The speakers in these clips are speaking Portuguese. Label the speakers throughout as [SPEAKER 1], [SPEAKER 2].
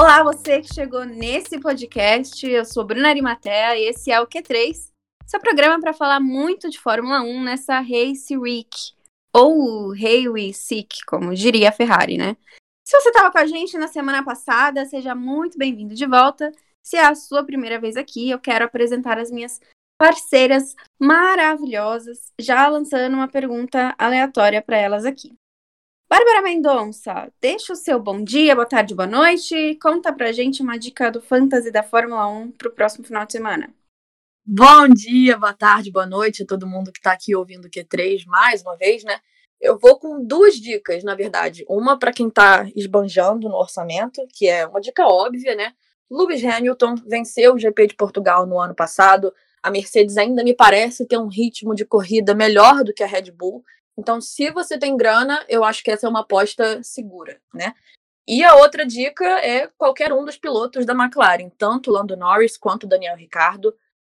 [SPEAKER 1] Olá, você que chegou nesse podcast. Eu sou Bruna Arimatea e esse é o Q3, seu programa para falar muito de Fórmula 1 nessa Race Week, ou Race Sick, como diria a Ferrari, né? Se você estava com a gente na semana passada, seja muito bem-vindo de volta. Se é a sua primeira vez aqui, eu quero apresentar as minhas parceiras maravilhosas, já lançando uma pergunta aleatória para elas aqui. Bárbara Mendonça, deixa o seu bom dia, boa tarde, boa noite. Conta pra gente uma dica do Fantasy da Fórmula 1 pro próximo final de semana.
[SPEAKER 2] Bom dia, boa tarde, boa noite a todo mundo que tá aqui ouvindo o Q3 mais uma vez, né? Eu vou com duas dicas, na verdade. Uma para quem tá esbanjando no orçamento, que é uma dica óbvia, né? Lewis Hamilton venceu o GP de Portugal no ano passado. A Mercedes ainda me parece ter um ritmo de corrida melhor do que a Red Bull. Então, se você tem grana, eu acho que essa é uma aposta segura, né? E a outra dica é qualquer um dos pilotos da McLaren, tanto Lando Norris quanto Daniel Ricciardo.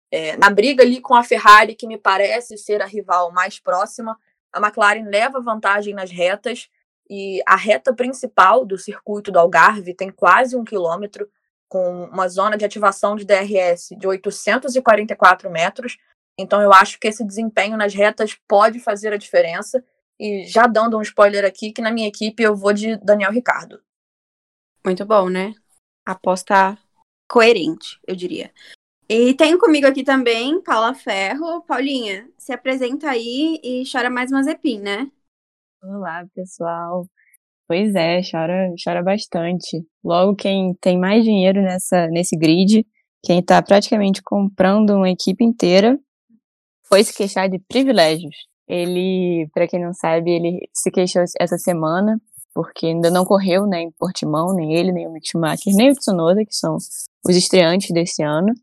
[SPEAKER 2] É, na briga ali com a Ferrari, que me parece ser a rival mais próxima, a McLaren leva vantagem nas retas e a reta principal do circuito do Algarve tem quase um quilômetro, com uma zona de ativação de DRS de 844 metros, então eu acho que esse desempenho nas retas pode fazer a diferença. E já dando um spoiler aqui, que na minha equipe eu vou de Daniel Ricardo.
[SPEAKER 1] Muito bom, né? Aposta coerente, eu diria. E tenho comigo aqui também Paula Ferro. Paulinha, se apresenta aí e chora mais Mazepin, né?
[SPEAKER 3] Olá, pessoal. Pois é, chora, chora bastante. Logo, quem tem mais dinheiro nessa, nesse grid, quem está praticamente comprando uma equipe inteira, foi se queixar de privilégios. Ele, para quem não sabe, ele se queixou essa semana porque ainda não correu, né, em Portimão, nem ele, nem o Mick Schumacher, nem o Tsunoda, que são os estreantes desse ano.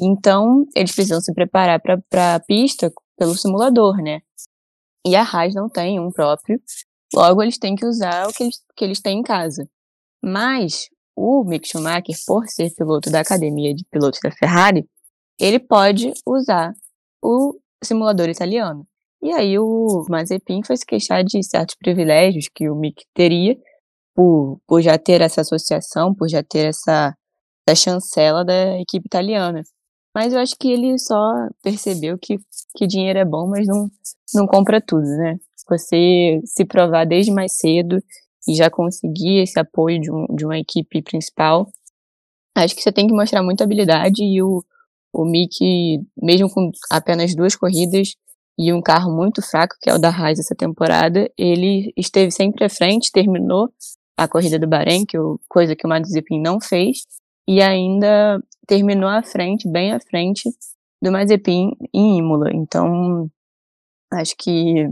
[SPEAKER 3] Então, eles precisam se preparar para a pista pelo simulador, né? E a Haas não tem um próprio, logo eles têm que usar o que eles, que eles têm em casa. Mas o Mick Schumacher, por ser piloto da academia de pilotos da Ferrari, ele pode usar o simulador italiano. E aí o Mazepin foi se queixar de certos privilégios que o Mick teria por, por já ter essa associação, por já ter essa, essa chancela da equipe italiana. Mas eu acho que ele só percebeu que, que dinheiro é bom, mas não, não compra tudo, né? Você se provar desde mais cedo e já conseguir esse apoio de, um, de uma equipe principal, acho que você tem que mostrar muita habilidade e o, o Mick, mesmo com apenas duas corridas e um carro muito fraco, que é o da Haas essa temporada, ele esteve sempre à frente, terminou a corrida do Bahrein, que eu, coisa que o Mazepin não fez, e ainda terminou à frente, bem à frente do Mazepin em Imola. Então, acho que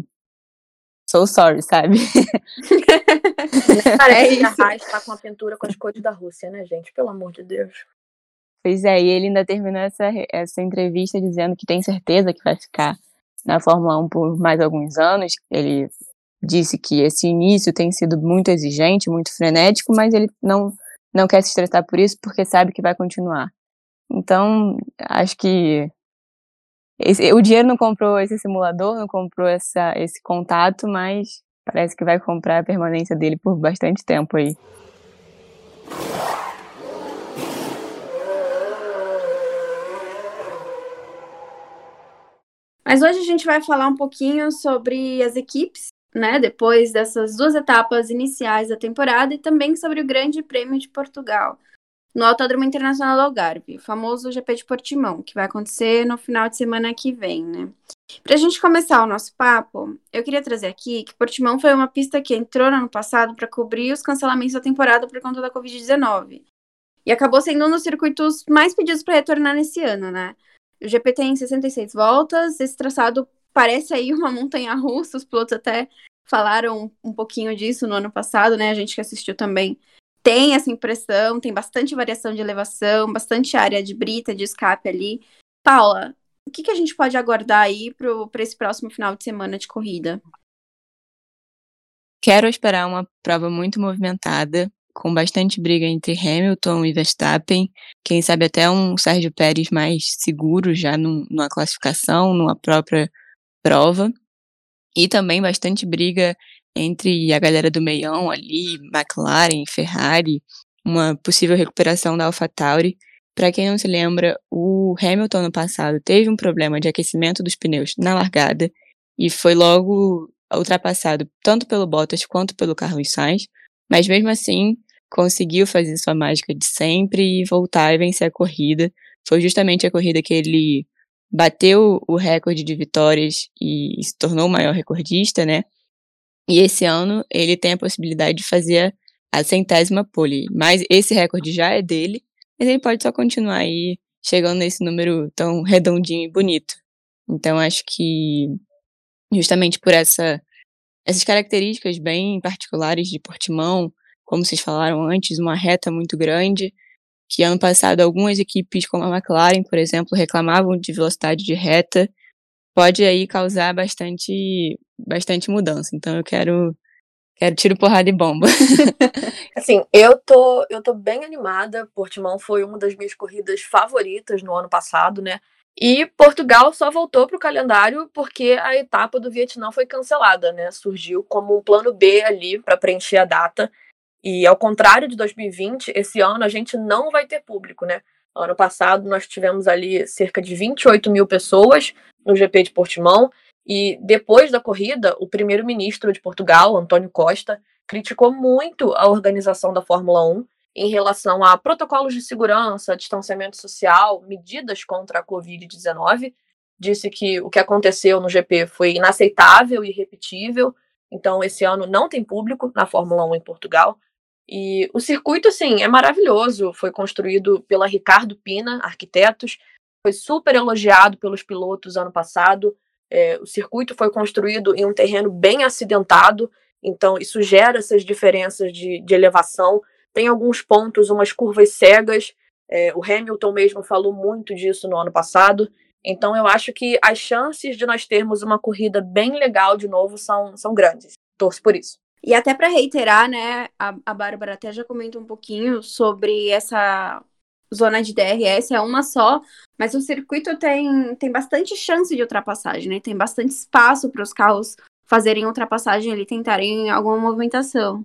[SPEAKER 3] so sorry, sabe?
[SPEAKER 2] Parece que a Haas tá com a pintura com as cores da Rússia, né, gente? Pelo amor de Deus.
[SPEAKER 3] Pois é, e ele ainda terminou essa, essa entrevista dizendo que tem certeza que vai ficar na Fórmula 1 por mais alguns anos. Ele disse que esse início tem sido muito exigente, muito frenético, mas ele não, não quer se estressar por isso porque sabe que vai continuar. Então, acho que esse, o dinheiro não comprou esse simulador, não comprou essa, esse contato, mas parece que vai comprar a permanência dele por bastante tempo aí.
[SPEAKER 1] Mas hoje a gente vai falar um pouquinho sobre as equipes, né? Depois dessas duas etapas iniciais da temporada e também sobre o Grande Prêmio de Portugal, no Autódromo Internacional do Algarve, o famoso GP de Portimão, que vai acontecer no final de semana que vem, né? Para a gente começar o nosso papo, eu queria trazer aqui que Portimão foi uma pista que entrou no ano passado para cobrir os cancelamentos da temporada por conta da Covid-19. E acabou sendo um dos circuitos mais pedidos para retornar nesse ano, né? O GP tem 66 voltas, esse traçado parece aí uma montanha russa, os pilotos até falaram um pouquinho disso no ano passado, né? A gente que assistiu também tem essa impressão, tem bastante variação de elevação, bastante área de brita, de escape ali. Paula, o que, que a gente pode aguardar aí para esse próximo final de semana de corrida?
[SPEAKER 3] Quero esperar uma prova muito movimentada, com bastante briga entre Hamilton e Verstappen, quem sabe até um Sérgio Pérez mais seguro já num, numa classificação, numa própria prova, e também bastante briga entre a galera do meião ali, McLaren, Ferrari, uma possível recuperação da AlphaTauri. Para quem não se lembra, o Hamilton no passado teve um problema de aquecimento dos pneus na largada e foi logo ultrapassado tanto pelo Bottas quanto pelo Carlos Sainz, mas mesmo assim conseguiu fazer sua mágica de sempre e voltar e vencer a corrida. Foi justamente a corrida que ele bateu o recorde de vitórias e se tornou o maior recordista, né? E esse ano ele tem a possibilidade de fazer a centésima pole. Mas esse recorde já é dele, mas ele pode só continuar aí chegando nesse número tão redondinho e bonito. Então acho que justamente por essa essas características bem particulares de Portimão, como vocês falaram antes, uma reta muito grande, que ano passado algumas equipes como a McLaren, por exemplo, reclamavam de velocidade de reta, pode aí causar bastante bastante mudança. Então eu quero quero tiro porrada e bomba.
[SPEAKER 2] assim, eu tô eu tô bem animada. Portimão foi uma das minhas corridas favoritas no ano passado, né? E Portugal só voltou para o calendário porque a etapa do Vietnã foi cancelada, né? Surgiu como um plano B ali para preencher a data. E ao contrário de 2020, esse ano a gente não vai ter público, né? Ano passado nós tivemos ali cerca de 28 mil pessoas no GP de Portimão. E depois da corrida, o primeiro-ministro de Portugal, António Costa, criticou muito a organização da Fórmula 1 em relação a protocolos de segurança, distanciamento social, medidas contra a Covid-19. Disse que o que aconteceu no GP foi inaceitável e irrepetível. Então, esse ano não tem público na Fórmula 1 em Portugal. E o circuito, assim, é maravilhoso. Foi construído pela Ricardo Pina, arquitetos. Foi super elogiado pelos pilotos ano passado. É, o circuito foi construído em um terreno bem acidentado. Então, isso gera essas diferenças de, de elevação. Tem alguns pontos, umas curvas cegas. É, o Hamilton mesmo falou muito disso no ano passado. Então, eu acho que as chances de nós termos uma corrida bem legal de novo são, são grandes. Torço por isso.
[SPEAKER 1] E até para reiterar, né, a, a Bárbara até já comentou um pouquinho sobre essa zona de DRS, é uma só, mas o circuito tem, tem bastante chance de ultrapassagem, né? Tem bastante espaço para os carros fazerem ultrapassagem ali, tentarem alguma movimentação.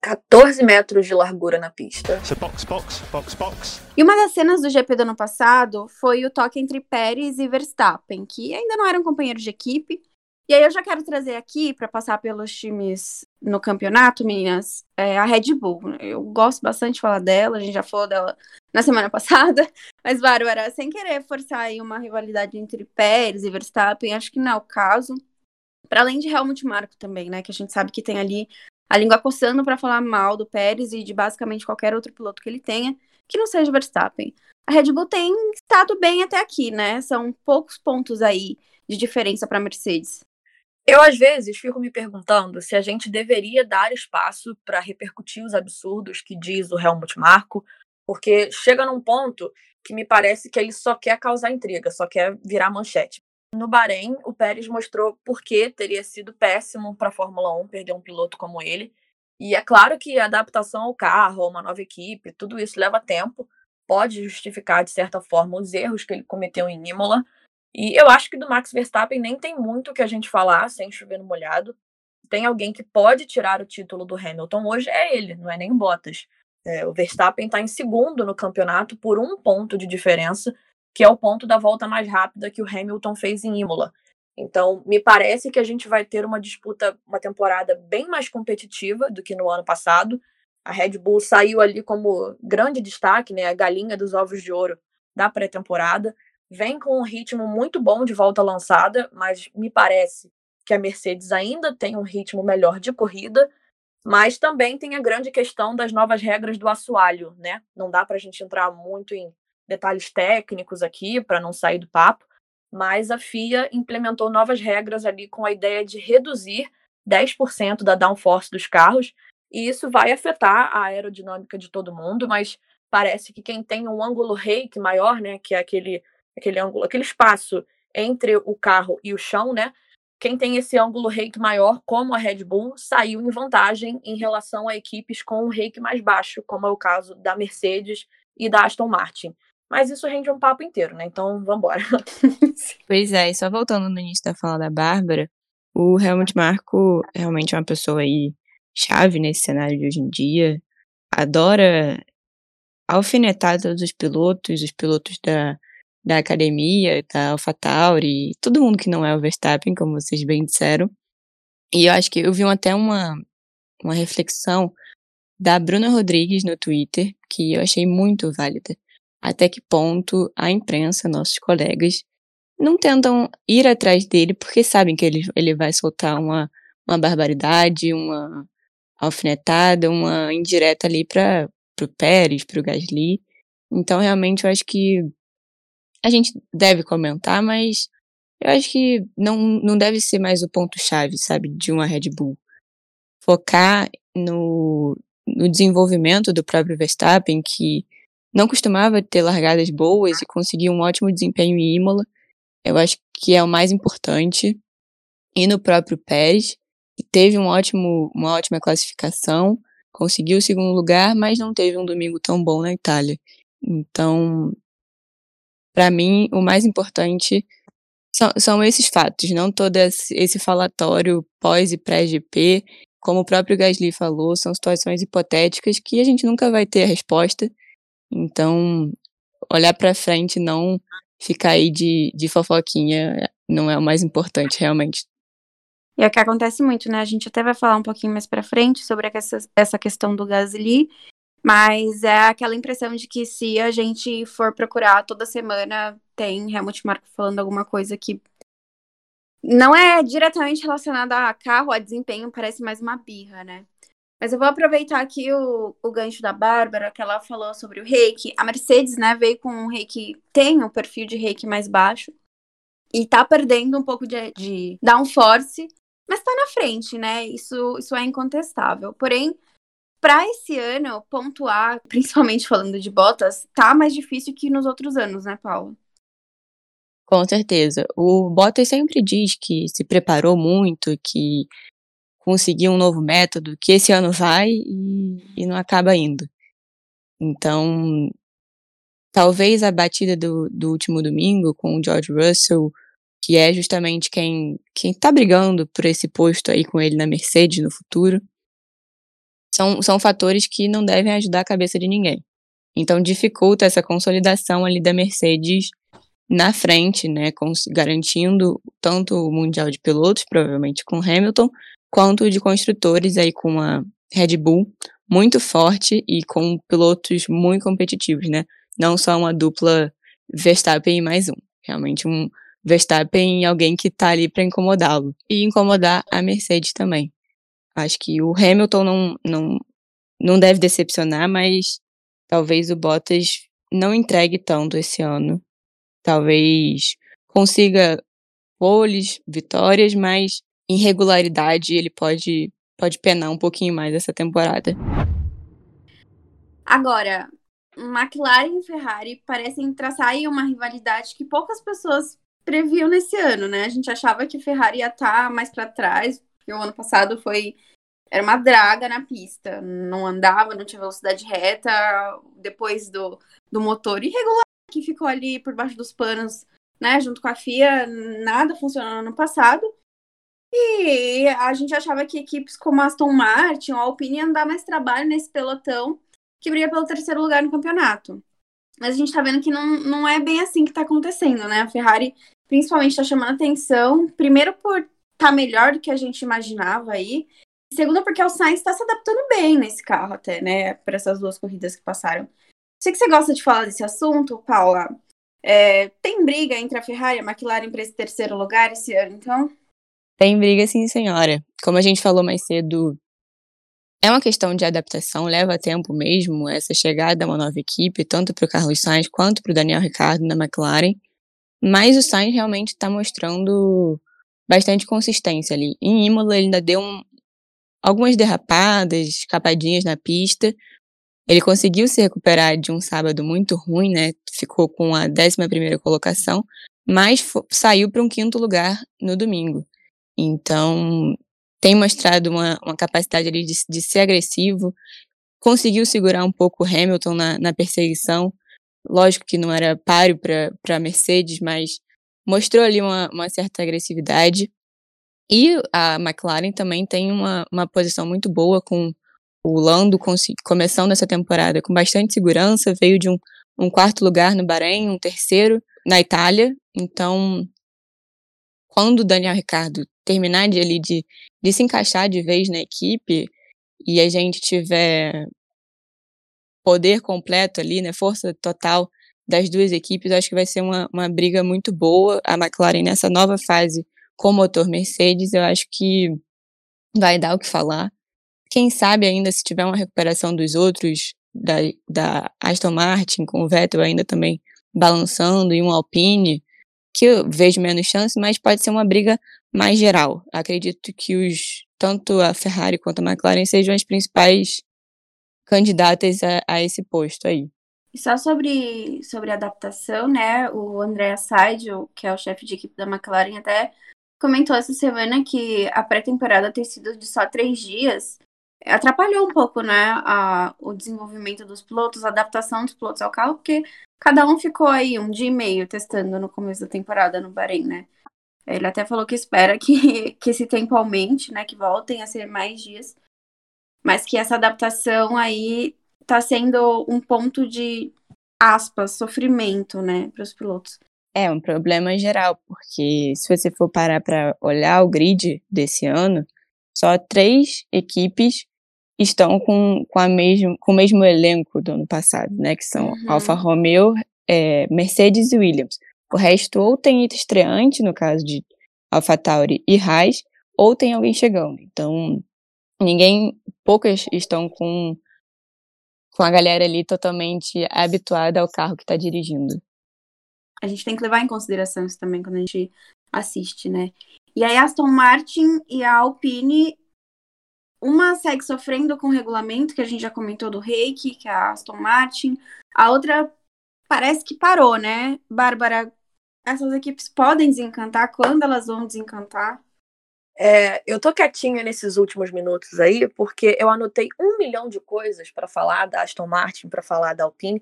[SPEAKER 2] 14 metros de largura na pista. Box,
[SPEAKER 1] box, box, box. E uma das cenas do GP do ano passado foi o toque entre Pérez e Verstappen, que ainda não eram companheiros de equipe, e aí eu já quero trazer aqui para passar pelos times no campeonato, meninas, é a Red Bull. Eu gosto bastante de falar dela, a gente já falou dela na semana passada, mas Bárbara, sem querer forçar aí uma rivalidade entre Pérez e Verstappen, acho que não é o caso. Para além de Helmut Marko também, né, que a gente sabe que tem ali a língua coçando para falar mal do Pérez e de basicamente qualquer outro piloto que ele tenha, que não seja Verstappen. A Red Bull tem estado bem até aqui, né? São poucos pontos aí de diferença para a Mercedes.
[SPEAKER 2] Eu, às vezes, fico me perguntando se a gente deveria dar espaço para repercutir os absurdos que diz o Helmut Marko, porque chega num ponto que me parece que ele só quer causar intriga, só quer virar manchete. No Bahrein, o Pérez mostrou por que teria sido péssimo para a Fórmula 1 perder um piloto como ele. E é claro que a adaptação ao carro, uma nova equipe, tudo isso leva tempo, pode justificar, de certa forma, os erros que ele cometeu em Imola, e eu acho que do Max Verstappen nem tem muito que a gente falar sem chover no molhado. Tem alguém que pode tirar o título do Hamilton hoje, é ele, não é nem o Bottas. É, o Verstappen está em segundo no campeonato por um ponto de diferença, que é o ponto da volta mais rápida que o Hamilton fez em Imola. Então, me parece que a gente vai ter uma disputa, uma temporada bem mais competitiva do que no ano passado. A Red Bull saiu ali como grande destaque, né, a galinha dos ovos de ouro da pré-temporada vem com um ritmo muito bom de volta lançada, mas me parece que a Mercedes ainda tem um ritmo melhor de corrida, mas também tem a grande questão das novas regras do assoalho, né? Não dá para a gente entrar muito em detalhes técnicos aqui para não sair do papo, mas a FIA implementou novas regras ali com a ideia de reduzir 10% da downforce dos carros, e isso vai afetar a aerodinâmica de todo mundo, mas parece que quem tem um ângulo rake maior, né, que é aquele aquele ângulo, aquele espaço entre o carro e o chão, né? Quem tem esse ângulo rake maior, como a Red Bull, saiu em vantagem em relação a equipes com um mais baixo, como é o caso da Mercedes e da Aston Martin. Mas isso rende um papo inteiro, né? Então, vamos embora.
[SPEAKER 3] pois é, e só voltando no início da fala da Bárbara, o Helmut Marko realmente é uma pessoa aí chave nesse cenário de hoje em dia. Adora alfinetar todos os pilotos, os pilotos da, da academia, da AlphaTauri, todo mundo que não é o Verstappen, como vocês bem disseram. E eu acho que eu vi até uma, uma reflexão da Bruna Rodrigues no Twitter, que eu achei muito válida. Até que ponto a imprensa, nossos colegas, não tentam ir atrás dele porque sabem que ele, ele vai soltar uma, uma barbaridade, uma alfinetada, uma indireta ali para o Pérez, para o Gasly. Então, realmente, eu acho que a gente deve comentar, mas eu acho que não, não deve ser mais o ponto-chave, sabe, de uma Red Bull. Focar no, no desenvolvimento do próprio Verstappen, que não costumava ter largadas boas e conseguir um ótimo desempenho em Imola. Eu acho que é o mais importante. E no próprio Pérez, que teve um ótimo, uma ótima classificação, conseguiu o segundo lugar, mas não teve um domingo tão bom na Itália. Então, para mim, o mais importante são, são esses fatos, não todo esse falatório pós e pré-GP. Como o próprio Gasly falou, são situações hipotéticas que a gente nunca vai ter a resposta. Então, olhar para frente, não ficar aí de, de fofoquinha, não é o mais importante, realmente.
[SPEAKER 1] E é o que acontece muito, né? A gente até vai falar um pouquinho mais para frente sobre essa, essa questão do Gasly, mas é aquela impressão de que se a gente for procurar toda semana, tem Helmut Marko falando alguma coisa que não é diretamente relacionada a carro, a desempenho, parece mais uma birra, né? Mas eu vou aproveitar aqui o, o gancho da Bárbara, que ela falou sobre o reiki. A Mercedes, né, veio com um reiki, tem um perfil de reiki mais baixo. E tá perdendo um pouco de, de downforce, mas tá na frente, né? Isso, isso é incontestável. Porém, para esse ano, pontuar, principalmente falando de botas, tá mais difícil que nos outros anos, né, Paula?
[SPEAKER 3] Com certeza. O Bottas sempre diz que se preparou muito, que conseguir um novo método, que esse ano vai e, e não acaba indo. Então, talvez a batida do, do último domingo com o George Russell, que é justamente quem quem está brigando por esse posto aí com ele na Mercedes no futuro, são, são fatores que não devem ajudar a cabeça de ninguém. Então dificulta essa consolidação ali da Mercedes na frente, né, garantindo tanto o Mundial de Pilotos, provavelmente com Hamilton, quanto de construtores aí com a Red Bull muito forte e com pilotos muito competitivos, né? Não só uma dupla Verstappen e mais um. Realmente um Verstappen e alguém que tá ali para incomodá-lo. E incomodar a Mercedes também. Acho que o Hamilton não, não, não deve decepcionar, mas talvez o Bottas não entregue tanto esse ano. Talvez consiga poles, vitórias, mas irregularidade, ele pode, pode penar um pouquinho mais essa temporada.
[SPEAKER 1] Agora, McLaren e Ferrari parecem traçar aí uma rivalidade que poucas pessoas previam nesse ano, né? A gente achava que Ferrari ia estar tá mais para trás, porque o ano passado foi era uma draga na pista, não andava, não tinha velocidade reta, depois do, do motor irregular que ficou ali por baixo dos panos, né, junto com a FIA, nada funcionou no ano passado. E a gente achava que equipes como Aston Martin ou Alpine iam dar mais trabalho nesse pelotão que briga pelo terceiro lugar no campeonato. Mas a gente tá vendo que não, não é bem assim que tá acontecendo, né? A Ferrari principalmente tá chamando atenção, primeiro por tá melhor do que a gente imaginava aí, segundo porque o Sainz está se adaptando bem nesse carro até, né? Para essas duas corridas que passaram. Sei que você gosta de falar desse assunto, Paula. É, tem briga entre a Ferrari e a McLaren para esse terceiro lugar esse ano, então?
[SPEAKER 3] Tem briga, sim, senhora. Como a gente falou mais cedo, é uma questão de adaptação, leva tempo mesmo essa chegada a uma nova equipe, tanto para o Carlos Sainz quanto para o Daniel Ricciardo na McLaren. Mas o Sainz realmente está mostrando bastante consistência ali. Em Imola, ele ainda deu um, algumas derrapadas, escapadinhas na pista. Ele conseguiu se recuperar de um sábado muito ruim, né? Ficou com a 11 primeira colocação, mas saiu para um quinto lugar no domingo. Então, tem mostrado uma, uma capacidade ali de, de ser agressivo, conseguiu segurar um pouco o Hamilton na, na perseguição. Lógico que não era páreo para a Mercedes, mas mostrou ali uma, uma certa agressividade. E a McLaren também tem uma, uma posição muito boa com o Lando começando essa temporada com bastante segurança, veio de um, um quarto lugar no Bahrein, um terceiro na Itália. Então, quando o Daniel Ricardo terminar de, ali, de, de se encaixar de vez na equipe e a gente tiver poder completo ali, né, força total das duas equipes, acho que vai ser uma, uma briga muito boa. A McLaren nessa nova fase com motor Mercedes, eu acho que vai dar o que falar. Quem sabe ainda se tiver uma recuperação dos outros, da, da Aston Martin, com o Vettel ainda também balançando, e um Alpine, que eu vejo menos chance, mas pode ser uma briga mais geral. Acredito que os tanto a Ferrari quanto a McLaren sejam as principais candidatas a, a esse posto aí.
[SPEAKER 1] Só sobre, sobre adaptação, né? O André Saidio, que é o chefe de equipe da McLaren, até comentou essa semana que a pré-temporada ter sido de só três dias atrapalhou um pouco, né, a, o desenvolvimento dos pilotos, a adaptação dos pilotos ao carro, porque cada um ficou aí um dia e meio testando no começo da temporada no Bahrein, né. Ele até falou que espera que, que esse tempo aumente, né, que voltem a ser mais dias, mas que essa adaptação aí tá sendo um ponto de aspas, sofrimento, né, para os pilotos.
[SPEAKER 3] É um problema geral, porque se você for parar para olhar o grid desse ano, só três equipes estão com, com, a mesmo, com o mesmo elenco do ano passado, né? Que são uhum. Alfa Romeo, é, Mercedes e Williams. O resto ou tem estreante, no caso de Alfa Tauri e Haas, ou tem alguém chegando. Então, ninguém, poucas estão com, com a galera ali totalmente habituada ao carro que está dirigindo
[SPEAKER 1] a gente tem que levar em consideração isso também quando a gente assiste, né? E aí a Aston Martin e a Alpine, uma segue sofrendo com o regulamento, que a gente já comentou do Reiki, que é a Aston Martin, a outra parece que parou, né? Bárbara, essas equipes podem desencantar, quando elas vão desencantar?
[SPEAKER 2] É, eu tô quietinha nesses últimos minutos aí, porque eu anotei um milhão de coisas para falar da Aston Martin, para falar da Alpine,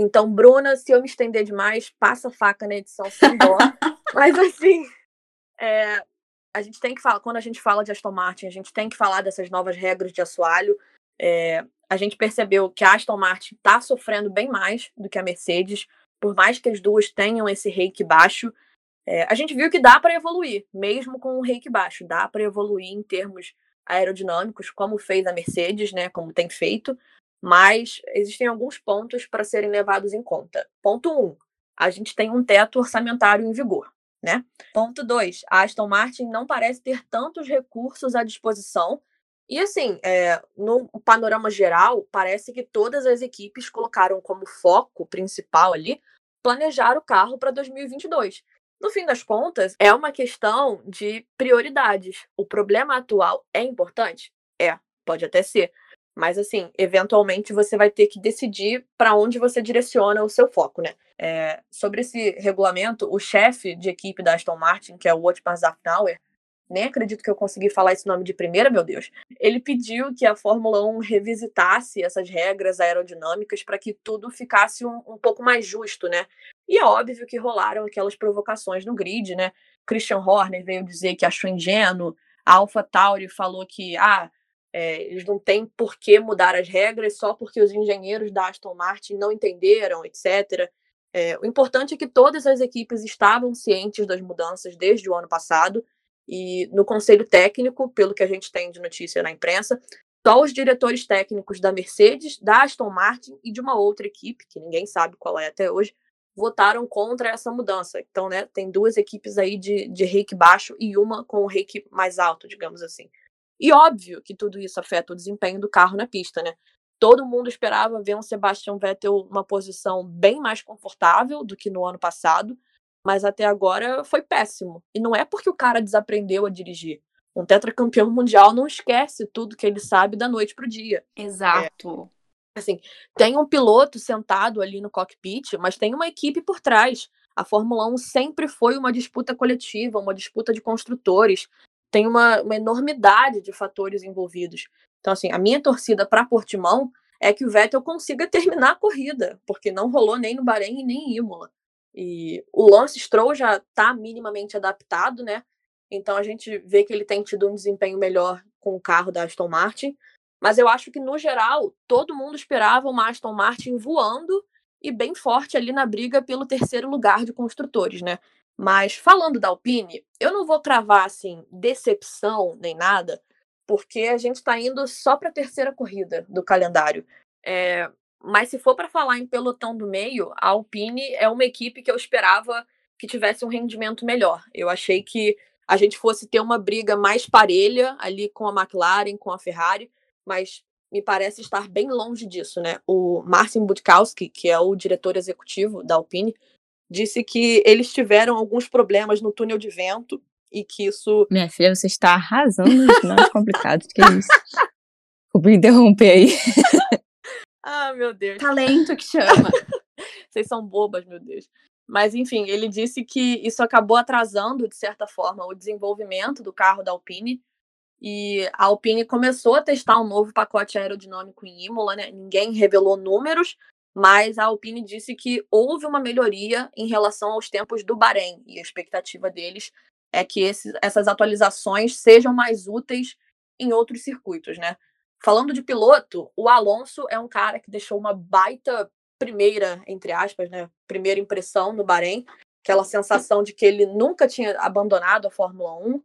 [SPEAKER 2] então, Bruna, se eu me estender demais, passa faca na edição sem dó. Mas assim, é, a gente tem que falar, quando a gente fala de Aston Martin, a gente tem que falar dessas novas regras de assoalho. É, a gente percebeu que a Aston Martin está sofrendo bem mais do que a Mercedes, por mais que as duas tenham esse reiki baixo. É, a gente viu que dá para evoluir, mesmo com o reiki baixo, dá para evoluir em termos aerodinâmicos, como fez a Mercedes, né, como tem feito mas existem alguns pontos para serem levados em conta. Ponto 1. Um, a gente tem um teto orçamentário em vigor. Né? Ponto 2. A Aston Martin não parece ter tantos recursos à disposição. E assim, é, no panorama geral, parece que todas as equipes colocaram como foco principal ali planejar o carro para 2022. No fim das contas, é uma questão de prioridades. O problema atual é importante? É, pode até ser. Mas, assim, eventualmente você vai ter que decidir para onde você direciona o seu foco, né? É, sobre esse regulamento, o chefe de equipe da Aston Martin, que é o Otmar Zafnauer, nem acredito que eu consegui falar esse nome de primeira, meu Deus. Ele pediu que a Fórmula 1 revisitasse essas regras aerodinâmicas para que tudo ficasse um, um, pouco mais justo, né? E é óbvio que rolaram aquelas provocações no grid, né? Christian Horner veio dizer que achou ingênuo, a Alpha Tauri falou que, ah, é, eles não têm por que mudar as regras só porque os engenheiros da Aston Martin não entenderam, etc. É, o importante é que todas as equipes estavam cientes das mudanças desde o ano passado e no conselho técnico, pelo que a gente tem de notícia na imprensa, só os diretores técnicos da Mercedes, da Aston Martin e de uma outra equipe, que ninguém sabe qual é até hoje, votaram contra essa mudança. Então, né, tem duas equipes aí de, de reiki baixo e uma com o reiki mais alto, digamos assim. E óbvio que tudo isso afeta o desempenho do carro na pista, né? Todo mundo esperava ver um Sebastian Vettel numa posição bem mais confortável do que no ano passado, mas até agora foi péssimo. E não é porque o cara desaprendeu a dirigir. Um tetracampeão mundial não esquece tudo que ele sabe da noite pro dia.
[SPEAKER 1] Exato.
[SPEAKER 2] É, assim, tem um piloto sentado ali no cockpit, mas tem uma equipe por trás. A Fórmula 1 sempre foi uma disputa coletiva, uma disputa de construtores tem uma, uma enormidade de fatores envolvidos. Então, assim, a minha torcida para Portimão é que o Vettel consiga terminar a corrida, porque não rolou nem no Bahrein e nem em Imola. E o Lance Stroll já está minimamente adaptado, né? Então a gente vê que ele tem tido um desempenho melhor com o carro da Aston Martin. Mas eu acho que, no geral, todo mundo esperava uma Aston Martin voando e bem forte ali na briga pelo terceiro lugar de construtores, né? Mas falando da Alpine, eu não vou cravar assim decepção nem nada, porque a gente está indo só para a terceira corrida do calendário. É, mas se for para falar em pelotão do meio, a Alpine é uma equipe que eu esperava que tivesse um rendimento melhor. Eu achei que a gente fosse ter uma briga mais parelha ali com a McLaren, com a Ferrari, mas me parece estar bem longe disso, né? O Marcin Budkowski, que é o diretor executivo da Alpine, disse que eles tiveram alguns problemas no túnel de vento e que isso.
[SPEAKER 3] Minha filha, você está arrasando nos nomes complicados, que é isso? Vou interromper aí.
[SPEAKER 2] ah, meu Deus.
[SPEAKER 1] Talento que chama.
[SPEAKER 2] Vocês são bobas, meu Deus. Mas, enfim, ele disse que isso acabou atrasando, de certa forma, o desenvolvimento do carro da Alpine. E a Alpine começou a testar um novo pacote aerodinâmico em Imola, né? Ninguém revelou números, mas a Alpine disse que houve uma melhoria em relação aos tempos do Bahrein. E a expectativa deles é que esses, essas atualizações sejam mais úteis em outros circuitos, né? Falando de piloto, o Alonso é um cara que deixou uma baita primeira, entre aspas, né, primeira impressão no Bahrein, aquela sensação de que ele nunca tinha abandonado a Fórmula 1,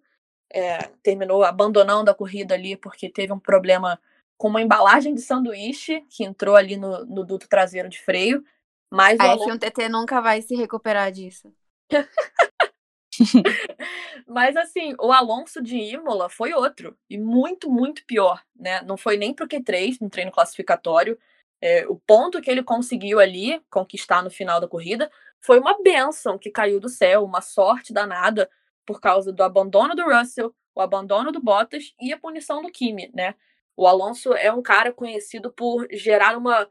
[SPEAKER 2] é, terminou abandonando a corrida ali porque teve um problema com uma embalagem de sanduíche que entrou ali no, no duto traseiro de freio. Mas
[SPEAKER 1] a Alonso... F1TT nunca vai se recuperar disso.
[SPEAKER 2] Mas assim, o Alonso de Imola foi outro, e muito, muito pior, né? Não foi nem pro Q3 no treino classificatório. É, o ponto que ele conseguiu ali conquistar no final da corrida foi uma benção que caiu do céu, uma sorte danada por causa do abandono do Russell, o abandono do Bottas e a punição do Kimi, né? O Alonso é um cara conhecido por gerar uma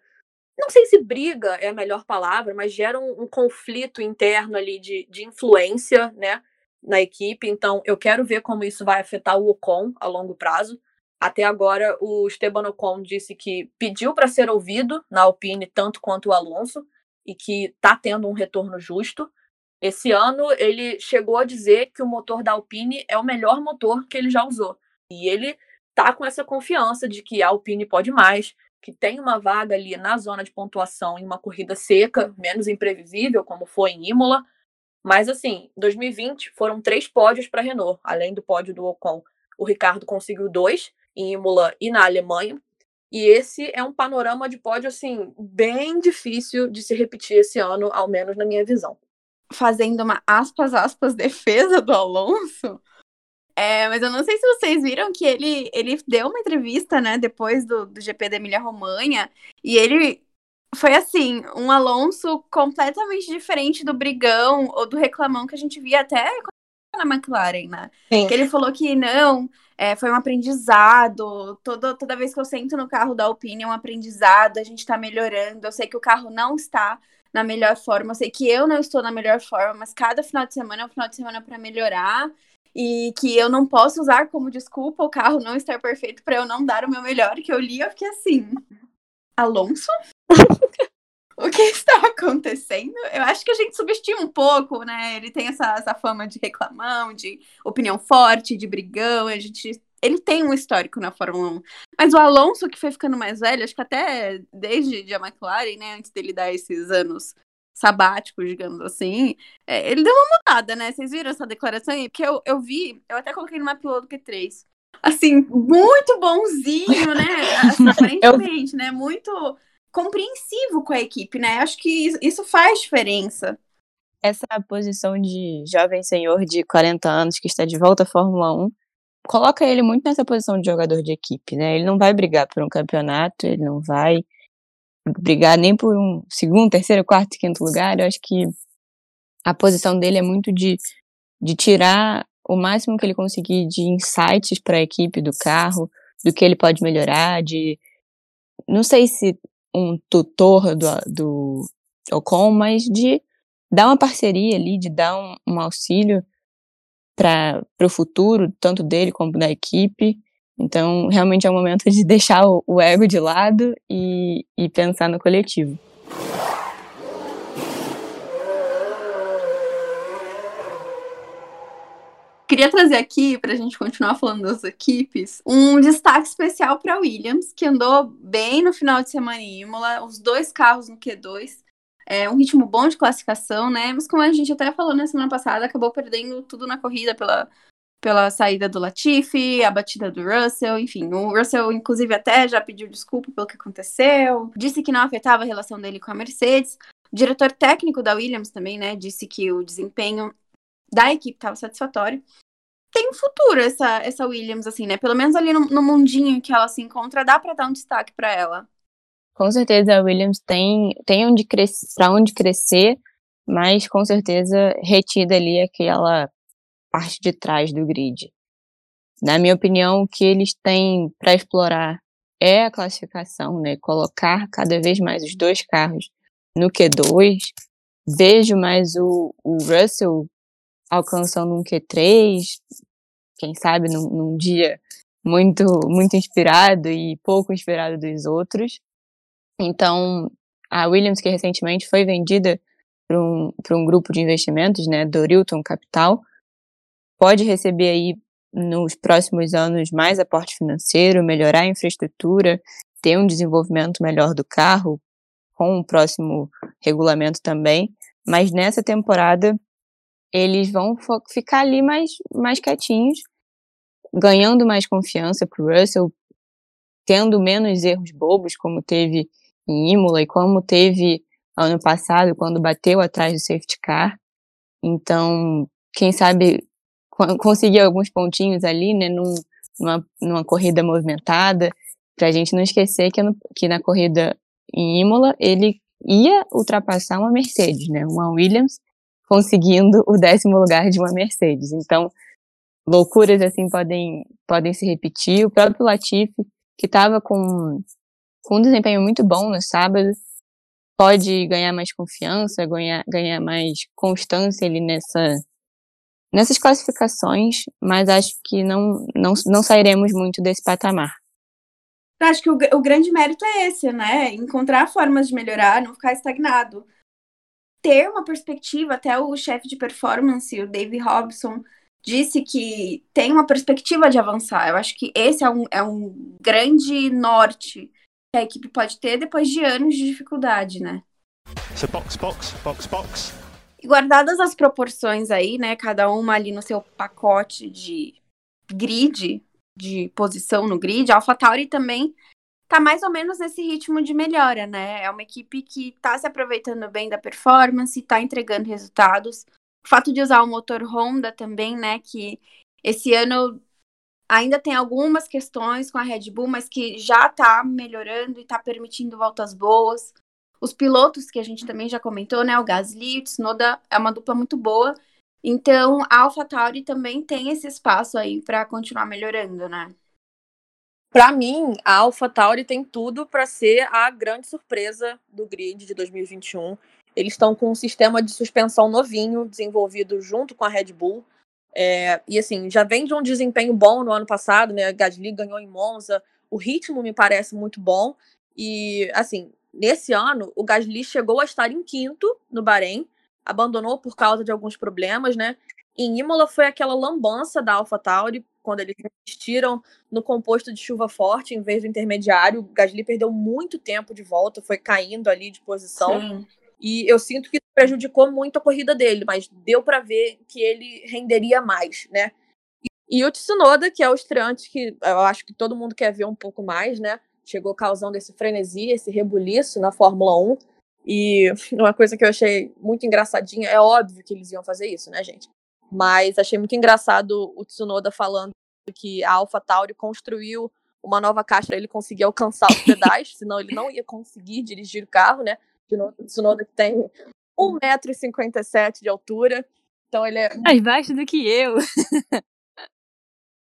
[SPEAKER 2] não sei se briga é a melhor palavra, mas gera um, um conflito interno ali de, de influência, né, na equipe. Então, eu quero ver como isso vai afetar o Ocon a longo prazo. Até agora, o Esteban Ocon disse que pediu para ser ouvido na Alpine tanto quanto o Alonso e que está tendo um retorno justo. Esse ano, ele chegou a dizer que o motor da Alpine é o melhor motor que ele já usou. E ele tá com essa confiança de que a Alpine pode mais, que tem uma vaga ali na zona de pontuação em uma corrida seca, menos imprevisível, como foi em Imola. Mas assim, 2020 foram três pódios para a Renault, além do pódio do Ocon. O Ricardo conseguiu dois em Imola e na Alemanha. E esse é um panorama de pódio assim bem difícil de se repetir esse ano, ao menos na minha visão.
[SPEAKER 1] Fazendo uma aspas aspas defesa do Alonso, é, mas eu não sei se vocês viram que ele, ele deu uma entrevista, né, depois do, do GP da Emília-Romanha, e ele foi assim, um Alonso completamente diferente do brigão ou do reclamão que a gente via até na McLaren, né? Sim. Que ele falou que não, é, foi um aprendizado. Toda, toda vez que eu sento no carro da Alpine é um aprendizado, a gente tá melhorando. Eu sei que o carro não está na melhor forma, eu sei que eu não estou na melhor forma, mas cada final de semana é um final de semana para melhorar e que eu não posso usar como desculpa o carro não estar perfeito para eu não dar o meu melhor. Que eu li, eu fiquei assim, Alonso? o que está acontecendo? Eu acho que a gente subestima um pouco, né? Ele tem essa, essa fama de reclamão, de opinião forte, de brigão. A gente, ele tem um histórico na Fórmula 1. Mas o Alonso, que foi ficando mais velho, acho que até desde a McLaren, né? Antes dele dar esses anos sabático, digamos assim, é, ele deu uma mudada, né? Vocês viram essa declaração aí? Porque eu, eu vi, eu até coloquei numa piloto Q3. Assim, muito bonzinho, né? Assim, aparentemente, eu... né? Muito compreensivo com a equipe, né? Acho que isso faz diferença.
[SPEAKER 3] Essa posição de jovem senhor de 40 anos que está de volta à Fórmula 1 coloca ele muito nessa posição de jogador de equipe, né? Ele não vai brigar por um campeonato, ele não vai brigar nem por um segundo, terceiro, quarto, quinto lugar. Eu acho que a posição dele é muito de, de tirar o máximo que ele conseguir de insights para a equipe do carro, do que ele pode melhorar, de não sei se um tutor do, do Ocon, mas de dar uma parceria ali, de dar um, um auxílio para o futuro, tanto dele como da equipe. Então, realmente é o momento de deixar o, ego de lado e, e pensar no coletivo.
[SPEAKER 1] queria trazer aqui, para a gente continuar falando das equipes, um destaque especial para Williams, que andou bem no final de semana em Imola, os dois carros no Q2. É um ritmo bom de classificação, né? Mas como a gente até falou na semana passada, acabou perdendo tudo na corrida pela, pela saída do Latifi, a batida do Russell, enfim. O Russell, inclusive, até já pediu desculpa pelo que aconteceu, disse que não afetava a relação dele com a Mercedes. O diretor técnico da Williams também, né, disse que o desempenho da equipe estava satisfatório. Tem um futuro essa, essa Williams, assim, né? Pelo menos ali no, no mundinho que ela se encontra, dá para dar um destaque para ela.
[SPEAKER 3] Com certeza a Williams tem, tem onde para onde crescer, mas com certeza retida ali aquela parte de trás do grid. Na minha opinião, o que eles têm para explorar é a classificação, né? Colocar cada vez mais os dois carros no Q2. Vejo mais o, o Russell alcançando um Q3, quem sabe num, num dia muito muito inspirado e pouco inspirado dos outros. Então, a Williams, que recentemente foi vendida para um, um grupo de investimentos, né, Dorilton Capital, pode receber aí nos próximos anos mais aporte financeiro, melhorar a infraestrutura, ter um desenvolvimento melhor do carro, com o próximo regulamento também. Mas nessa temporada, eles vão ficar ali mais, mais quietinhos, ganhando mais confiança para o Russell, tendo menos erros bobos, como teve em Imola e como teve ano passado, quando bateu atrás do safety car. Então, quem sabe conseguir alguns pontinhos ali, né, num, numa, numa corrida movimentada, para a gente não esquecer que, no, que na corrida em Imola ele ia ultrapassar uma Mercedes, né, uma Williams, conseguindo o décimo lugar de uma Mercedes. Então, loucuras assim podem, podem se repetir. O próprio Latifi, que estava com com um desempenho muito bom no sábado, pode ganhar mais confiança, ganhar, ganhar mais constância ali nessa, nessas classificações, mas acho que não, não, não sairemos muito desse patamar.
[SPEAKER 1] Acho que o, o grande mérito é esse, né? Encontrar formas de melhorar, não ficar estagnado. Ter uma perspectiva, até o chefe de performance, o Dave Robson, disse que tem uma perspectiva de avançar. Eu acho que esse é um, é um grande norte que a equipe pode ter depois de anos de dificuldade, né? So box, box, box, box. E guardadas as proporções aí, né? Cada uma ali no seu pacote de grid, de posição no grid, a AlphaTauri também tá mais ou menos nesse ritmo de melhora, né? É uma equipe que tá se aproveitando bem da performance, tá entregando resultados. O fato de usar o motor Honda também, né? Que esse ano Ainda tem algumas questões com a Red Bull, mas que já está melhorando e está permitindo voltas boas. Os pilotos, que a gente também já comentou, né? O Gasly, o Tsunoda é uma dupla muito boa. Então, a AlphaTauri também tem esse espaço aí para continuar melhorando, né?
[SPEAKER 2] Para mim, a AlphaTauri tem tudo para ser a grande surpresa do grid de 2021. Eles estão com um sistema de suspensão novinho, desenvolvido junto com a Red Bull. É, e assim, já vem de um desempenho bom no ano passado, né? Gasly ganhou em Monza, o ritmo me parece muito bom. E assim, nesse ano, o Gasly chegou a estar em quinto no Bahrein, abandonou por causa de alguns problemas, né? Em Imola foi aquela lambança da AlphaTauri, quando eles investiram no composto de chuva forte em vez do intermediário. O Gasly perdeu muito tempo de volta, foi caindo ali de posição. Sim. E eu sinto que prejudicou muito a corrida dele, mas deu para ver que ele renderia mais, né? E o Tsunoda, que é o estreante que eu acho que todo mundo quer ver um pouco mais, né? Chegou causando esse frenesi, esse rebuliço na Fórmula 1. E uma coisa que eu achei muito engraçadinha, é óbvio que eles iam fazer isso, né, gente? Mas achei muito engraçado o Tsunoda falando que a AlphaTauri construiu uma nova caixa para ele conseguir alcançar os pedais, senão ele não ia conseguir dirigir o carro, né? Tsunoda que tem 1,57m de altura. Então ele é.
[SPEAKER 3] Mais baixo do que eu.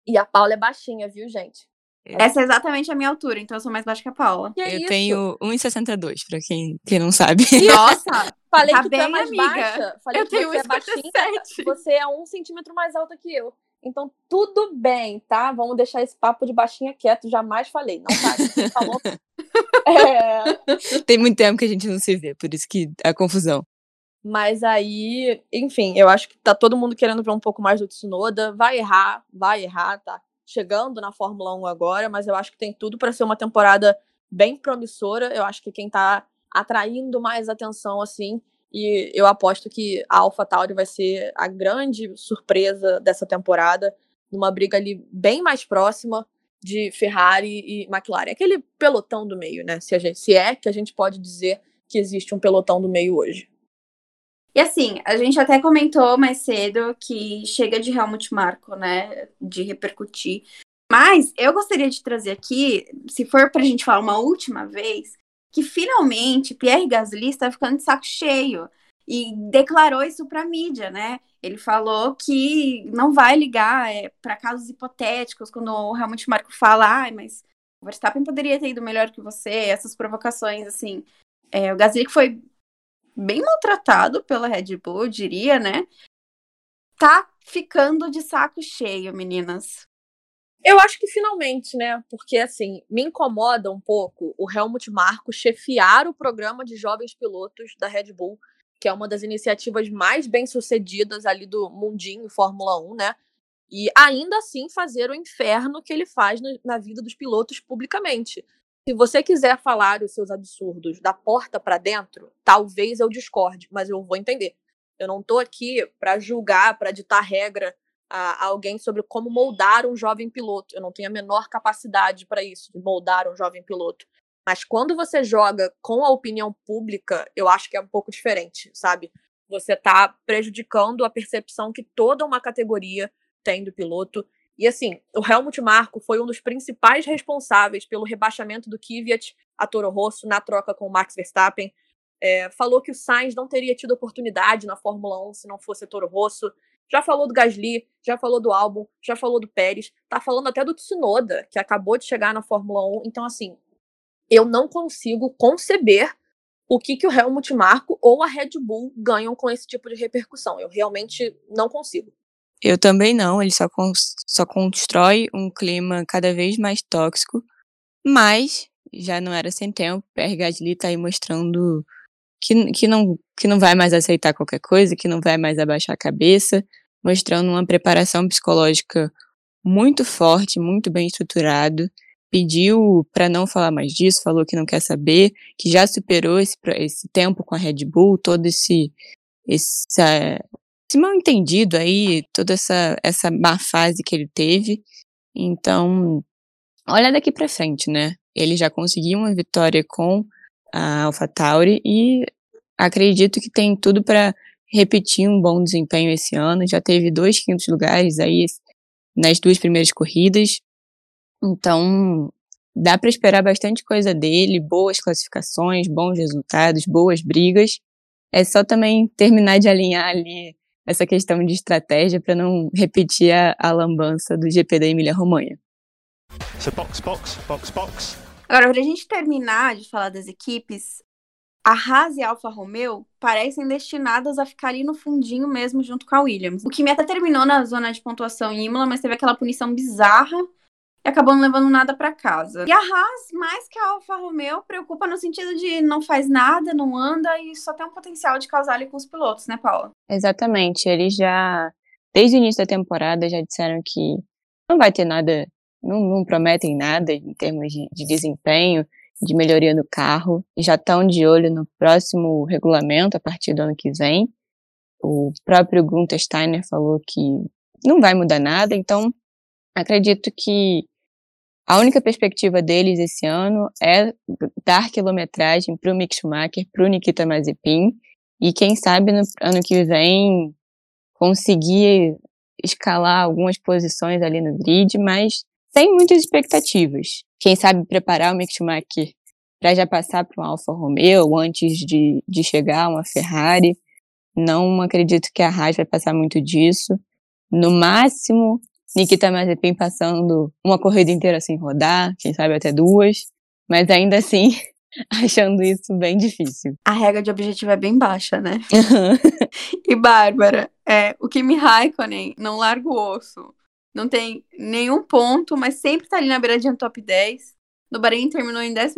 [SPEAKER 2] e a Paula é baixinha, viu, gente?
[SPEAKER 1] Essa é exatamente a minha altura, então eu sou mais baixa que a Paula.
[SPEAKER 3] Que eu isso? tenho 1,62, pra quem, quem não sabe.
[SPEAKER 2] Nossa! Falei tá que bem, tu é mais amiga. baixa. Falei eu que tenho você 1, é baixinha. Você é um centímetro mais alta que eu. Então, tudo bem, tá? Vamos deixar esse papo de baixinha quieto. Jamais falei. Não tá. Falou.
[SPEAKER 3] é... Tem muito tempo que a gente não se vê, por isso que a confusão.
[SPEAKER 2] Mas aí, enfim, eu acho que tá todo mundo querendo ver um pouco mais do Tsunoda. Vai errar, vai errar, tá chegando na Fórmula 1 agora, mas eu acho que tem tudo para ser uma temporada bem promissora. Eu acho que quem tá atraindo mais atenção, assim, e eu aposto que a AlphaTauri vai ser a grande surpresa dessa temporada, numa briga ali bem mais próxima de Ferrari e McLaren. Aquele pelotão do meio, né? Se, gente, se é que a gente pode dizer que existe um pelotão do meio hoje.
[SPEAKER 1] E assim, a gente até comentou mais cedo que chega de Helmut Marko, né? De repercutir. Mas eu gostaria de trazer aqui, se for pra gente falar uma última vez, que finalmente Pierre Gasly está ficando de saco cheio e declarou isso para a mídia, né? Ele falou que não vai ligar é, para casos hipotéticos quando o Helmut Marko fala, ah, mas o Verstappen poderia ter ido melhor que você, essas provocações assim. É, o Gasly que foi bem maltratado pela Red Bull, eu diria, né? Tá ficando de saco cheio, meninas.
[SPEAKER 2] Eu acho que finalmente, né? Porque, assim, me incomoda um pouco o Helmut Marko chefiar o programa de jovens pilotos da Red Bull, que é uma das iniciativas mais bem-sucedidas ali do mundinho Fórmula 1, né? E ainda assim fazer o inferno que ele faz na vida dos pilotos publicamente. Se você quiser falar os seus absurdos da porta para dentro, talvez eu discorde, mas eu vou entender. Eu não tô aqui para julgar, para ditar regra a, alguém sobre como moldar um jovem piloto. Eu não tenho a menor capacidade para isso, de moldar um jovem piloto. Mas quando você joga com a opinião pública, eu acho que é um pouco diferente, sabe? Você está prejudicando a percepção que toda uma categoria tem do piloto. E assim, o Helmut Marko foi um dos principais responsáveis pelo rebaixamento do Kvyat a Toro Rosso na troca com o Max Verstappen. É, falou que o Sainz não teria tido oportunidade na Fórmula 1 se não fosse Toro Rosso. Já falou do Gasly, já falou do álbum, já falou do Pérez, tá falando até do Tsunoda, que acabou de chegar na Fórmula 1. Então, assim, eu não consigo conceber o que, que o Helmut Marko ou a Red Bull ganham com esse tipo de repercussão. Eu realmente não consigo.
[SPEAKER 3] Eu também não, ele só, só constrói um clima cada vez mais tóxico, mas já não era sem tempo. Pierre Gasly tá aí mostrando que, que, não, que não vai mais aceitar qualquer coisa, que não vai mais abaixar a cabeça, mostrando uma preparação psicológica muito forte, muito bem estruturado. Pediu para não falar mais disso, falou que não quer saber, que já superou esse, esse tempo com a Red Bull, todo esse, esse, esse mal entendido aí, toda essa, essa má fase que ele teve. Então, olha daqui para frente, né? Ele já conseguiu uma vitória com a AlphaTauri e acredito que tem tudo para repetir um bom desempenho esse ano. Já teve dois quintos lugares aí nas duas primeiras corridas. Então, dá para esperar bastante coisa dele, boas classificações, bons resultados, boas brigas. É só também terminar de alinhar ali essa questão de estratégia para não repetir a, a lambança do GP da Emília-Romanha. So box, box,
[SPEAKER 1] box, box. Agora, para a gente terminar de falar das equipes, a Haas e a Alfa Romeo parecem destinadas a ficar ali no fundinho mesmo junto com a Williams. O Kimi até terminou na zona de pontuação em Imola, mas teve aquela punição bizarra e acabou não levando nada para casa. E a Haas, mais que a Alfa Romeo, preocupa no sentido de não faz nada, não anda e só tem um potencial de causar ali com os pilotos, né, Paula?
[SPEAKER 3] Exatamente. Eles já, desde o início da temporada, já disseram que não vai ter nada não, não prometem nada em termos de, de desempenho, de melhoria no carro, e já estão de olho no próximo regulamento a partir do ano que vem. O próprio Gunther Steiner falou que não vai mudar nada, então acredito que a única perspectiva deles esse ano é dar quilometragem para o Mick Schumacher, para o Nikita Mazepin, e quem sabe no ano que vem conseguir escalar algumas posições ali no grid, mas sem muitas expectativas. Quem sabe preparar o Schumacher para já passar para um Alfa Romeo antes de, de chegar a uma Ferrari. Não acredito que a Haas vai passar muito disso. No máximo, Nikita Mazepin passando uma corrida inteira sem rodar, quem sabe até duas, mas ainda assim, achando isso bem difícil.
[SPEAKER 1] A regra de objetivo é bem baixa, né? e Bárbara, é, o Kimi Raikkonen não larga o osso não tem nenhum ponto, mas sempre tá ali na beiradinha top 10. No Bahrein terminou em 11.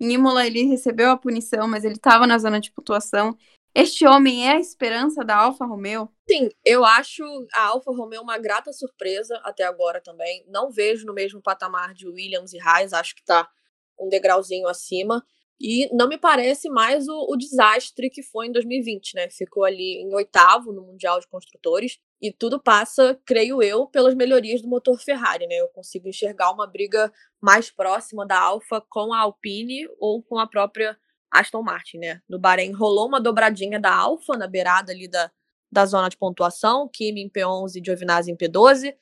[SPEAKER 1] Em Imola ele recebeu a punição, mas ele estava na zona de pontuação. Este homem é a esperança da Alfa Romeo?
[SPEAKER 2] Sim, eu acho a Alfa Romeo uma grata surpresa até agora também. Não vejo no mesmo patamar de Williams e Haas, acho que tá um degrauzinho acima. E não me parece mais o, o, desastre que foi em 2020, né? Ficou ali em oitavo no Mundial de Construtores. E tudo passa, creio eu, pelas melhorias do motor Ferrari, né? Eu consigo enxergar uma briga mais próxima da Alfa com a Alpine ou com a própria Aston Martin, né? No Bahrein rolou uma dobradinha da Alfa na beirada ali da, da zona de pontuação, Kimi em P11 e Giovinazzi em P12.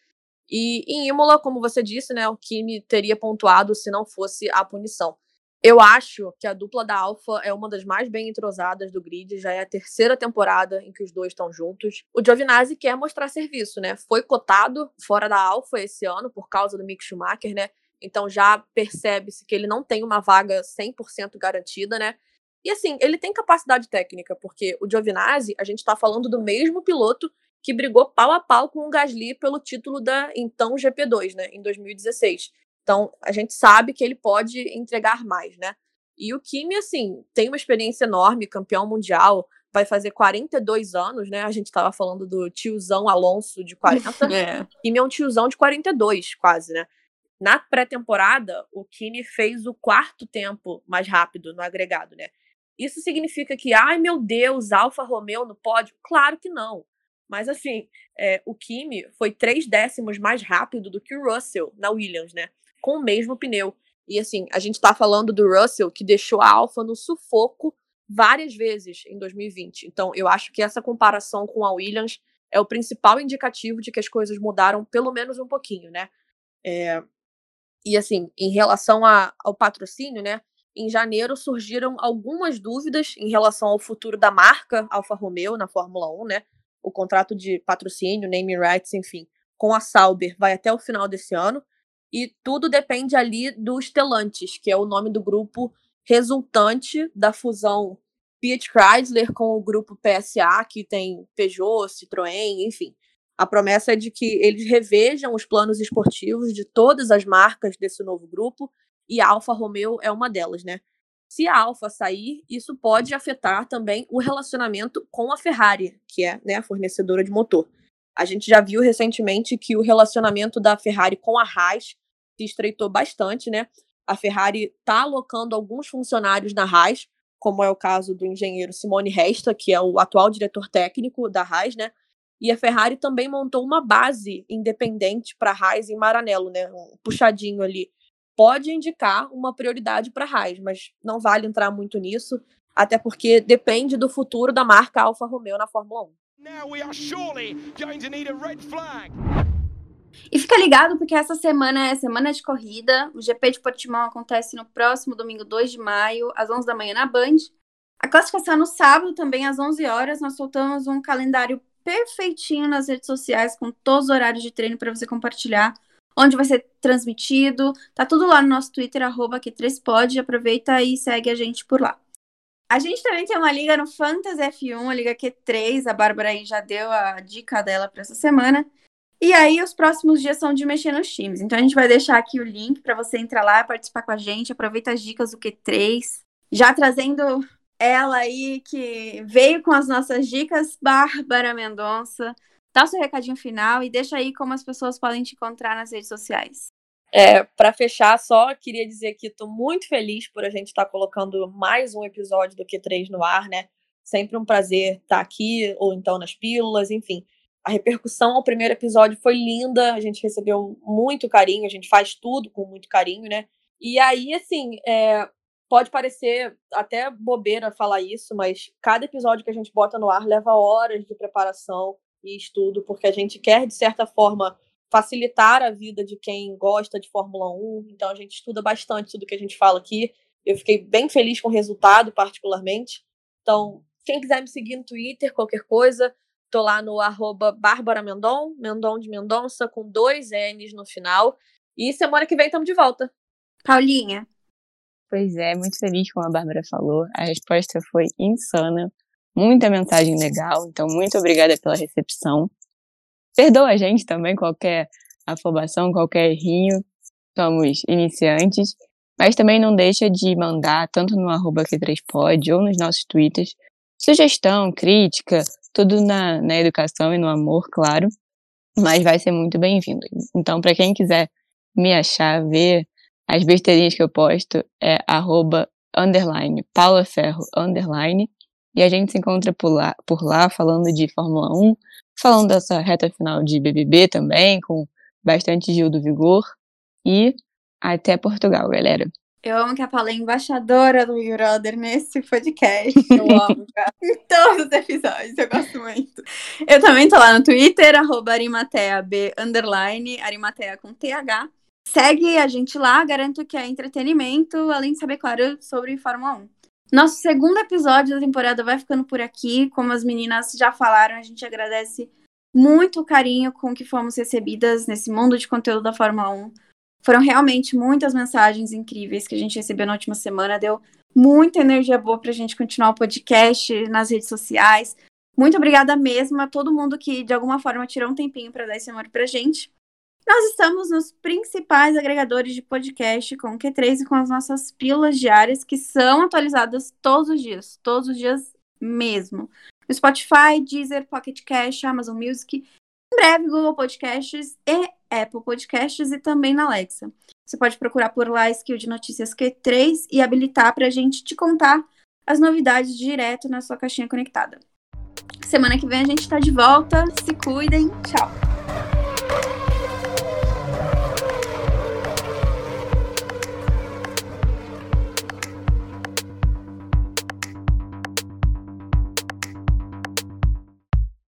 [SPEAKER 2] E em Imola, como você disse, né, o Kimi teria pontuado se não fosse a punição. Eu acho que a dupla da Alfa é uma das mais bem entrosadas do grid, já é a terceira temporada em que os dois estão juntos. O Giovinazzi quer mostrar serviço, né? Foi cotado fora da Alfa esse ano por causa do Mick Schumacher, né? Então já percebe-se que ele não tem uma vaga 100% garantida, né? E assim, ele tem capacidade técnica, porque o Giovinazzi, a gente tá falando do mesmo piloto que brigou pau a pau com o Gasly pelo título da então GP2, né, em 2016. Então, a gente sabe que ele pode entregar mais, né? E o Kimi, assim, tem uma experiência enorme, campeão mundial, vai fazer 42 anos, né? A gente estava falando do tiozão Alonso de 40. é. Kimi é um tiozão de 42, quase, né? Na pré-temporada, o Kimi fez o quarto tempo mais rápido no agregado, né? Isso significa que, ai meu Deus, Alfa Romeo no pódio? Claro que não. Mas assim, é, o Kimi foi três décimos mais rápido do que o Russell na Williams, né? Com o mesmo pneu. E assim, a gente está falando do Russell que deixou a Alfa no sufoco várias vezes em 2020. Então, eu acho que essa comparação com a Williams é o principal indicativo de que as coisas mudaram pelo menos um pouquinho, né? É... E assim, em relação a, ao patrocínio, né? Em janeiro surgiram algumas dúvidas em relação ao futuro da marca Alfa Romeo na Fórmula 1, né? O contrato de patrocínio, naming rights, enfim, com a Sauber vai até o final desse ano e tudo depende ali do Stellantis, que é o nome do grupo resultante da fusão Fiat Chrysler com o grupo PSA, que tem Peugeot, Citroën, enfim. A promessa é de que eles revejam os planos esportivos de todas as marcas desse novo grupo, e a Alfa Romeo é uma delas, né? Se a Alfa sair, isso pode afetar também o relacionamento com a Ferrari, que é né, a fornecedora de motor. A gente já viu recentemente que o relacionamento da Ferrari com a Haas se estreitou bastante, né? A Ferrari está alocando alguns funcionários na Haas, como é o caso do engenheiro Simone Resta, que é o atual diretor técnico da Haas, né? E a Ferrari também montou uma base independente para a Haas em Maranello, né? Um puxadinho ali. Pode indicar uma prioridade para a Haas, mas não vale entrar muito nisso, até porque depende do futuro da marca Alfa Romeo na Fórmula 1.
[SPEAKER 1] E fica ligado porque essa semana é semana de corrida. O GP de Portimão acontece no próximo domingo 2 de maio, às 11 da manhã na Band. A classificação é no sábado também às 11 horas. Nós soltamos um calendário perfeitinho nas redes sociais com todos os horários de treino para você compartilhar, onde vai ser transmitido. Tá tudo lá no nosso Twitter arroba que3pod. Aproveita e segue a gente por lá. A gente também tem uma liga no Fantasy F1, a Liga Q3. A Bárbara aí já deu a dica dela para essa semana. E aí, os próximos dias são de mexer nos times. Então, a gente vai deixar aqui o link para você entrar lá, participar com a gente. Aproveita as dicas do Q3. Já trazendo ela aí, que veio com as nossas dicas, Bárbara Mendonça. Dá o seu recadinho final e deixa aí como as pessoas podem te encontrar nas redes sociais.
[SPEAKER 2] É, para fechar, só queria dizer que estou muito feliz por a gente estar tá colocando mais um episódio do Q3 no ar, né? Sempre um prazer estar tá aqui, ou então nas pílulas, enfim. A repercussão ao primeiro episódio foi linda, a gente recebeu muito carinho, a gente faz tudo com muito carinho, né? E aí, assim, é, pode parecer até bobeira falar isso, mas cada episódio que a gente bota no ar leva horas de preparação e estudo, porque a gente quer, de certa forma, facilitar a vida de quem gosta de Fórmula 1. Então a gente estuda bastante tudo que a gente fala aqui. Eu fiquei bem feliz com o resultado, particularmente. Então, quem quiser me seguir no Twitter, qualquer coisa, tô lá no arroba Bárbara Mendon, Mendon de Mendonça, com dois N's no final. E semana que vem estamos de volta.
[SPEAKER 1] Paulinha.
[SPEAKER 3] Pois é, muito feliz como a Bárbara falou. A resposta foi insana. Muita mensagem legal. Então, muito obrigada pela recepção. Perdoa a gente também qualquer afobação, qualquer errinho. Somos iniciantes. Mas também não deixa de mandar, tanto no arroba Q3pod ou nos nossos twitters, sugestão, crítica, tudo na, na educação e no amor, claro, mas vai ser muito bem-vindo. Então, para quem quiser me achar, ver as besteirinhas que eu posto, é arroba, underline, Paula Ferro, underline, e a gente se encontra por lá, por lá falando de Fórmula 1, falando dessa reta final de BBB também, com bastante Gil do Vigor, e até Portugal, galera.
[SPEAKER 1] Eu amo que a Paula é embaixadora do Big Brother nesse podcast. Eu amo, cara. em todos os episódios, eu gosto muito. Eu também tô lá no Twitter, arroba arimateab, underline, arimatea com TH. Segue a gente lá, garanto que é entretenimento, além de saber, claro, sobre Fórmula 1. Nosso segundo episódio da temporada vai ficando por aqui. Como as meninas já falaram, a gente agradece muito o carinho com que fomos recebidas nesse mundo de conteúdo da Fórmula 1. Foram realmente muitas mensagens incríveis que a gente recebeu na última semana. Deu muita energia boa para a gente continuar o podcast nas redes sociais. Muito obrigada mesmo a todo mundo que de alguma forma tirou um tempinho para dar esse amor para a gente. Nós estamos nos principais agregadores de podcast com o Q3 e com as nossas pílulas diárias que são atualizadas todos os dias, todos os dias mesmo. No Spotify, Deezer, Pocket Cash, Amazon Music em breve, Google Podcasts e Apple Podcasts e também na Alexa. Você pode procurar por lá Skill de Notícias Q3 e habilitar para a gente te contar as novidades direto na sua caixinha conectada. Semana que vem a gente está de volta. Se cuidem. Tchau!